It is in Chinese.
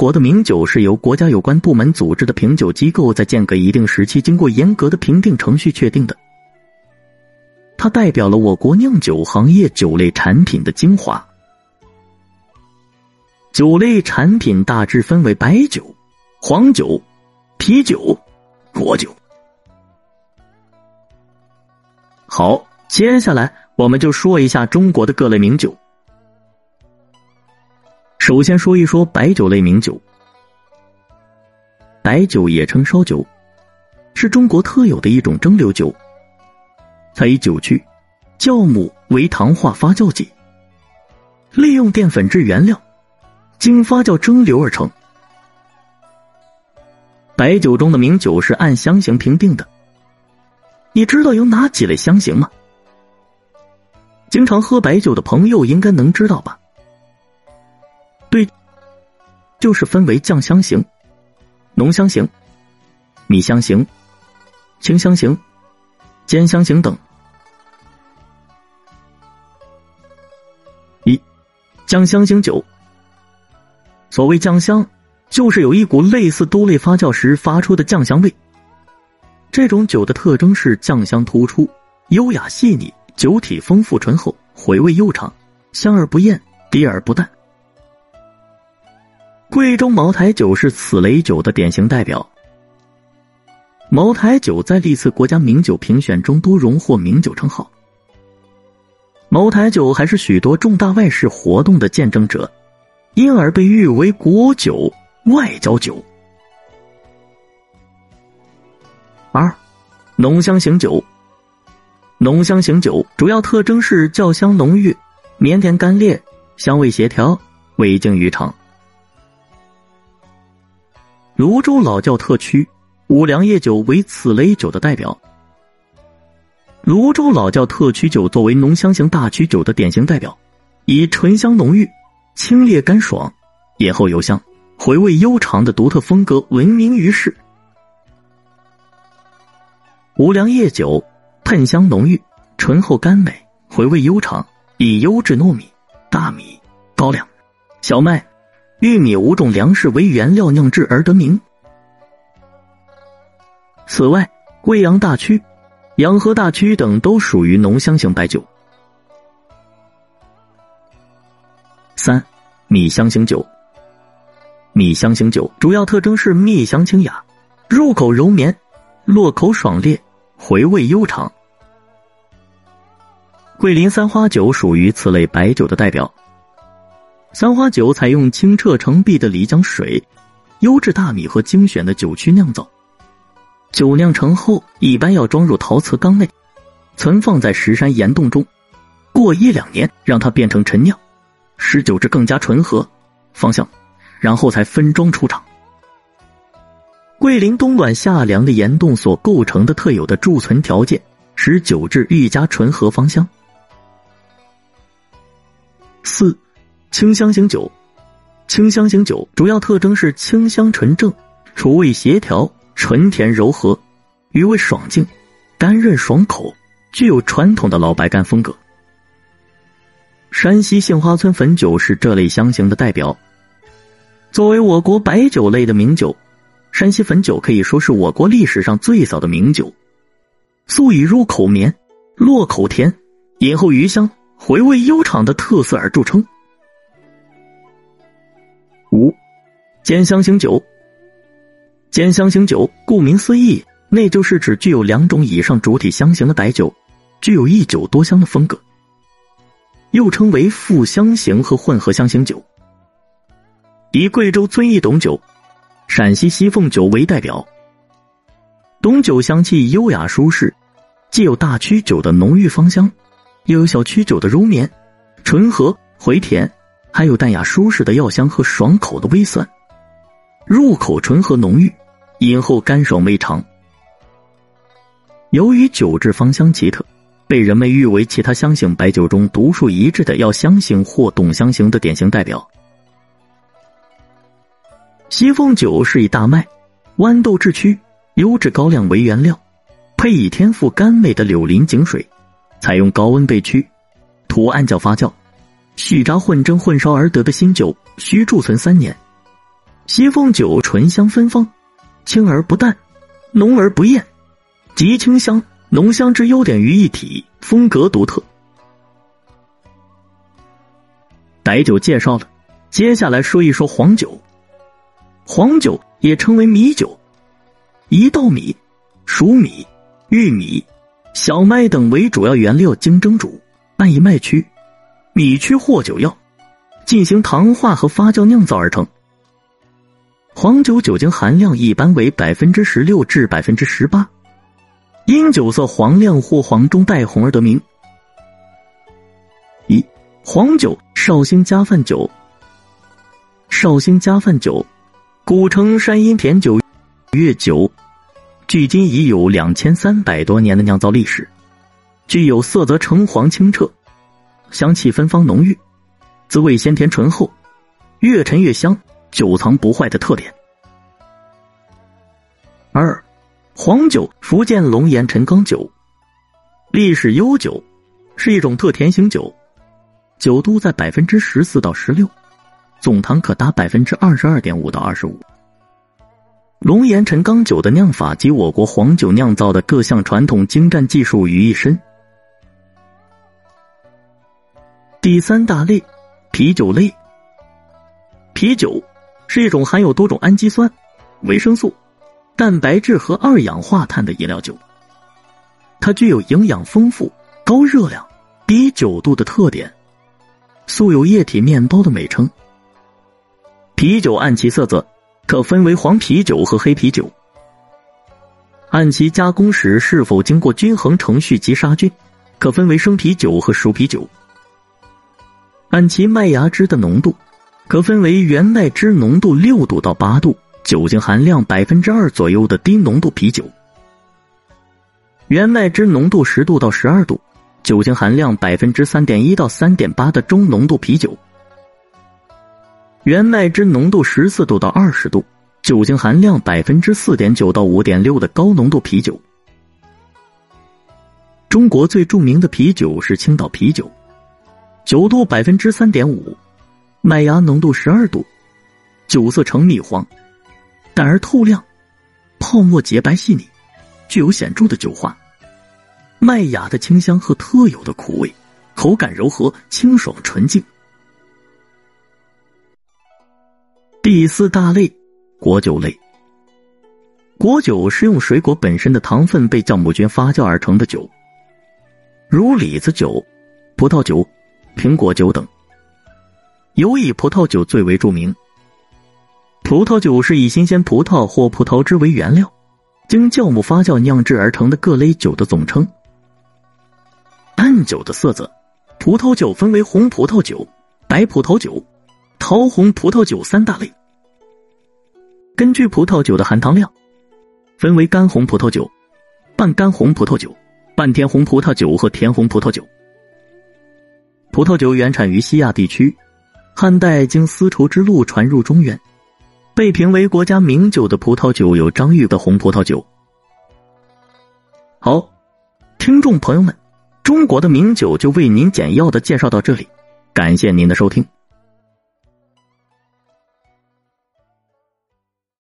国的名酒是由国家有关部门组织的评酒机构在间隔一定时期经过严格的评定程序确定的，它代表了我国酿酒行业酒类产品的精华。酒类产品大致分为白酒、黄酒、啤酒、果酒。好，接下来我们就说一下中国的各类名酒。首先说一说白酒类名酒。白酒也称烧酒，是中国特有的一种蒸馏酒。它以酒曲、酵母为糖化发酵剂，利用淀粉质原料。经发酵蒸馏而成。白酒中的名酒是按香型评定的。你知道有哪几类香型吗？经常喝白酒的朋友应该能知道吧？就是分为酱香型、浓香型、米香型、清香型、兼香型等。一，酱香型酒。所谓酱香，就是有一股类似豆类发酵时发出的酱香味。这种酒的特征是酱香突出、优雅细腻，酒体丰富醇厚，回味悠长，香而不艳，低而不淡。贵州茅台酒是此类酒的典型代表。茅台酒在历次国家名酒评选中都荣获名酒称号。茅台酒还是许多重大外事活动的见证者。因而被誉为国酒、外交酒。二，浓香型酒。浓香型酒主要特征是窖香浓郁、绵甜干裂、香味协调、味精余长。泸州老窖特曲五粮液酒为此类酒的代表。泸州老窖特曲酒作为浓香型大曲酒的典型代表，以醇香浓郁。清冽干爽，咽后有香，回味悠长的独特风格闻名于世。五粮液酒喷香浓郁，醇厚甘美，回味悠长，以优质糯米、大米、高粱、小麦、玉米五种粮食为原料酿制而得名。此外，贵阳大曲、洋河大曲等都属于浓香型白酒。三，米香型酒。米香型酒主要特征是蜜香清雅，入口柔绵，落口爽冽，回味悠长。桂林三花酒属于此类白酒的代表。三花酒采用清澈澄碧的漓江水、优质大米和精选的酒曲酿造，酒酿成后一般要装入陶瓷缸内，存放在石山岩洞中，过一两年让它变成陈酿。使酒质更加醇和、芳香，然后才分装出厂。桂林冬暖夏凉的岩洞所构成的特有的贮存条件，使酒质愈加醇和芳香。四，清香型酒。清香型酒主要特征是清香纯正，楚味协调，醇甜柔和，余味爽净，干润爽口，具有传统的老白干风格。山西杏花村汾酒是这类香型的代表。作为我国白酒类的名酒，山西汾酒可以说是我国历史上最早的名酒，素以入口绵、落口甜、饮后余香、回味悠长的特色而著称。五，兼香型酒。兼香型酒顾名思义，那就是指具有两种以上主体香型的白酒，具有一酒多香的风格。又称为复香型和混合香型酒，以贵州遵义董酒、陕西西凤酒为代表。董酒香气优雅舒适，既有大曲酒的浓郁芳香，又有小曲酒的柔绵、醇和回甜，还有淡雅舒适的药香和爽口的微酸，入口醇和浓郁，饮后干爽微长。由于酒质芳香奇特。被人们誉为其他香型白酒中独树一帜的药香型或董香型的典型代表。西凤酒是以大麦、豌豆制曲、优质高粱为原料，配以天赋甘美的柳林井水，采用高温焙曲、土按酵发酵、续渣混蒸混烧而得的新酒，需贮存三年。西凤酒醇香芬芳，清而不淡，浓而不艳，极清香浓香之优点于一体，风格独特。白酒介绍了，接下来说一说黄酒。黄酒也称为米酒，以稻米、黍米、玉米、小麦等为主要原料，经蒸煮，按以麦曲、米曲或酒药进行糖化和发酵酿造而成。黄酒酒精含量一般为百分之十六至百分之十八，因酒色黄亮或黄中带红而得名。一黄酒，绍兴加饭酒。绍兴加饭酒，古称山阴甜酒、月酒，距今已有两千三百多年的酿造历史，具有色泽橙黄清澈、香气芬芳浓郁、滋味鲜甜醇厚、越陈越香。久藏不坏的特点。二，黄酒，福建龙岩陈缸酒，历史悠久，是一种特甜型酒，酒度在百分之十四到十六，总糖可达百分之二十二点五到二十五。龙岩陈缸酒的酿法集我国黄酒酿造的各项传统精湛技术于一身。第三大类，啤酒类，啤酒。是一种含有多种氨基酸、维生素、蛋白质和二氧化碳的饮料酒。它具有营养丰富、高热量、低酒度的特点，素有“液体面包”的美称。啤酒按其色泽，可分为黄啤酒和黑啤酒；按其加工时是否经过均衡程序及杀菌，可分为生啤酒和熟啤酒；按其麦芽汁的浓度。可分为原麦汁浓度六度到八度、酒精含量百分之二左右的低浓度啤酒；原麦汁浓度十度到十二度、酒精含量百分之三点一到三点八的中浓度啤酒；原麦汁浓度十四度到二十度、酒精含量百分之四点九到五点六的高浓度啤酒。中国最著名的啤酒是青岛啤酒，酒度百分之三点五。麦芽浓度十二度，酒色呈蜜黄，淡而透亮，泡沫洁白细腻，具有显著的酒化，麦芽的清香和特有的苦味，口感柔和清爽纯净。第四大类，果酒类。果酒是用水果本身的糖分被酵母菌发酵而成的酒，如李子酒、葡萄酒、苹果酒等。尤以葡萄酒最为著名。葡萄酒是以新鲜葡萄或葡萄汁为原料，经酵母发酵酿制而成的各类酒的总称。按酒的色泽，葡萄酒分为红葡萄酒、白葡萄酒、桃红葡萄酒三大类。根据葡萄酒的含糖量，分为干红葡萄酒、半干红葡萄酒、半甜红葡萄酒和甜红葡萄酒。葡萄酒原产于西亚地区。汉代经丝绸之路传入中原，被评为国家名酒的葡萄酒有张裕的红葡萄酒。好，听众朋友们，中国的名酒就为您简要的介绍到这里，感谢您的收听。